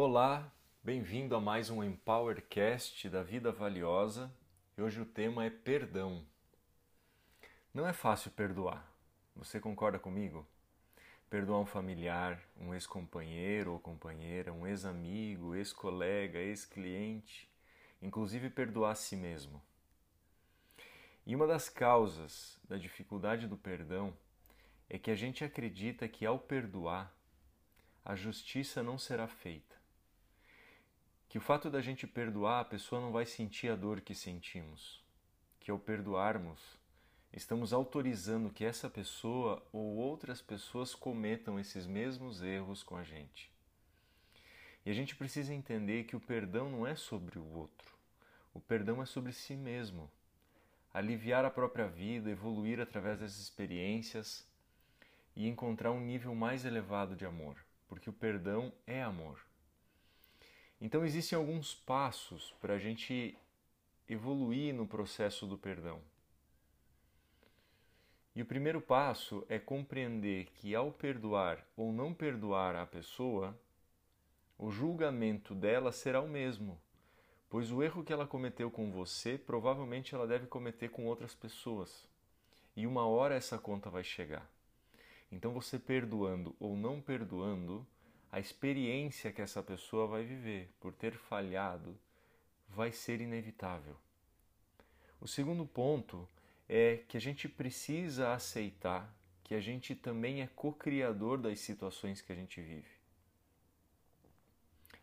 Olá, bem-vindo a mais um Empowercast da Vida Valiosa. E hoje o tema é perdão. Não é fácil perdoar. Você concorda comigo? Perdoar um familiar, um ex-companheiro ou companheira, um ex-amigo, ex-colega, ex-cliente, inclusive perdoar a si mesmo. E uma das causas da dificuldade do perdão é que a gente acredita que ao perdoar, a justiça não será feita. Que o fato da gente perdoar, a pessoa não vai sentir a dor que sentimos. Que ao perdoarmos, estamos autorizando que essa pessoa ou outras pessoas cometam esses mesmos erros com a gente. E a gente precisa entender que o perdão não é sobre o outro, o perdão é sobre si mesmo. Aliviar a própria vida, evoluir através das experiências e encontrar um nível mais elevado de amor, porque o perdão é amor. Então, existem alguns passos para a gente evoluir no processo do perdão. E o primeiro passo é compreender que ao perdoar ou não perdoar a pessoa, o julgamento dela será o mesmo, pois o erro que ela cometeu com você provavelmente ela deve cometer com outras pessoas. E uma hora essa conta vai chegar. Então você perdoando ou não perdoando, a experiência que essa pessoa vai viver por ter falhado vai ser inevitável. O segundo ponto é que a gente precisa aceitar que a gente também é co-criador das situações que a gente vive.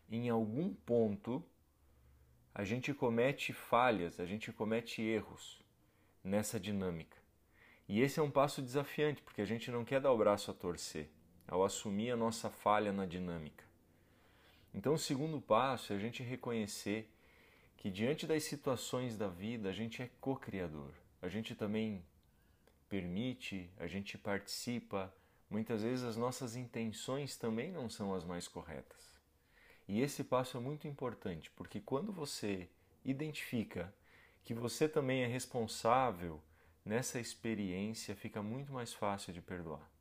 Em algum ponto, a gente comete falhas, a gente comete erros nessa dinâmica. E esse é um passo desafiante, porque a gente não quer dar o braço a torcer ao assumir a nossa falha na dinâmica. Então, o segundo passo é a gente reconhecer que diante das situações da vida a gente é co-criador. A gente também permite, a gente participa. Muitas vezes as nossas intenções também não são as mais corretas. E esse passo é muito importante, porque quando você identifica que você também é responsável nessa experiência, fica muito mais fácil de perdoar.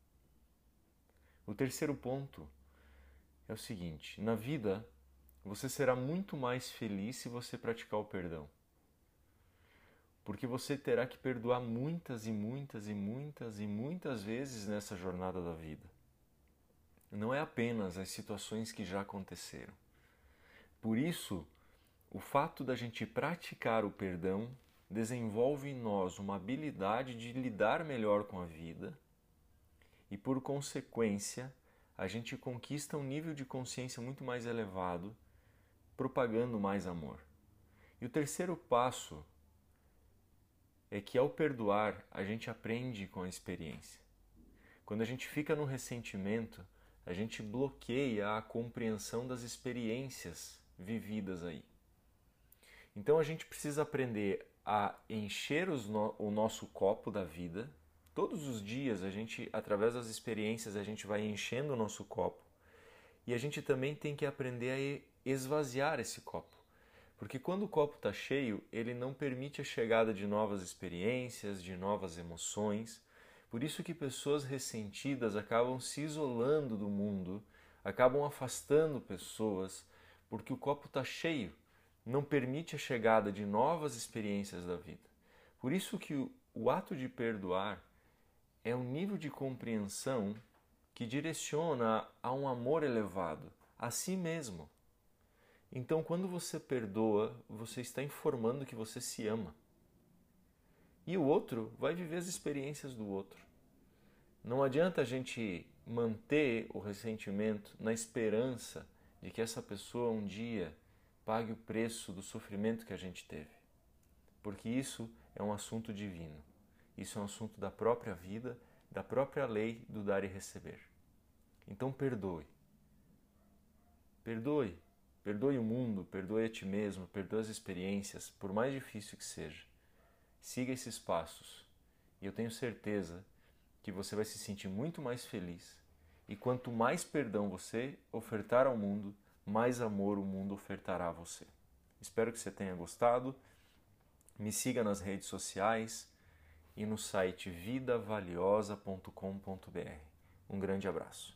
O terceiro ponto é o seguinte: na vida você será muito mais feliz se você praticar o perdão. Porque você terá que perdoar muitas e muitas e muitas e muitas vezes nessa jornada da vida. Não é apenas as situações que já aconteceram. Por isso, o fato da gente praticar o perdão desenvolve em nós uma habilidade de lidar melhor com a vida e, por consequência, a gente conquista um nível de consciência muito mais elevado, propagando mais amor. E o terceiro passo é que, ao perdoar, a gente aprende com a experiência. Quando a gente fica no ressentimento, a gente bloqueia a compreensão das experiências vividas aí. Então a gente precisa aprender a encher no o nosso copo da vida Todos os dias a gente, através das experiências, a gente vai enchendo o nosso copo e a gente também tem que aprender a esvaziar esse copo. Porque quando o copo está cheio, ele não permite a chegada de novas experiências, de novas emoções. Por isso que pessoas ressentidas acabam se isolando do mundo, acabam afastando pessoas, porque o copo está cheio, não permite a chegada de novas experiências da vida. Por isso que o, ato de perdoar é um nível de compreensão que direciona a um amor elevado, a si mesmo. Então, quando você perdoa, você está informando que você se ama. E o outro vai viver as experiências do outro. Não adianta a gente manter o ressentimento na esperança de que essa pessoa um dia pague o preço do sofrimento que a gente teve. Porque isso é um assunto divino. Isso é um assunto da própria vida, da própria lei do dar e receber. Então perdoe. Perdoe. Perdoe o mundo, perdoe a ti mesmo, perdoe as experiências, por mais difícil que seja. Siga esses passos e eu tenho certeza que você vai se sentir muito mais feliz. E quanto mais perdão você ofertar ao mundo, mais amor o mundo ofertará a você. Espero que você tenha gostado. Me siga nas redes sociais e no site vidavaliosa.com.br. Um grande abraço.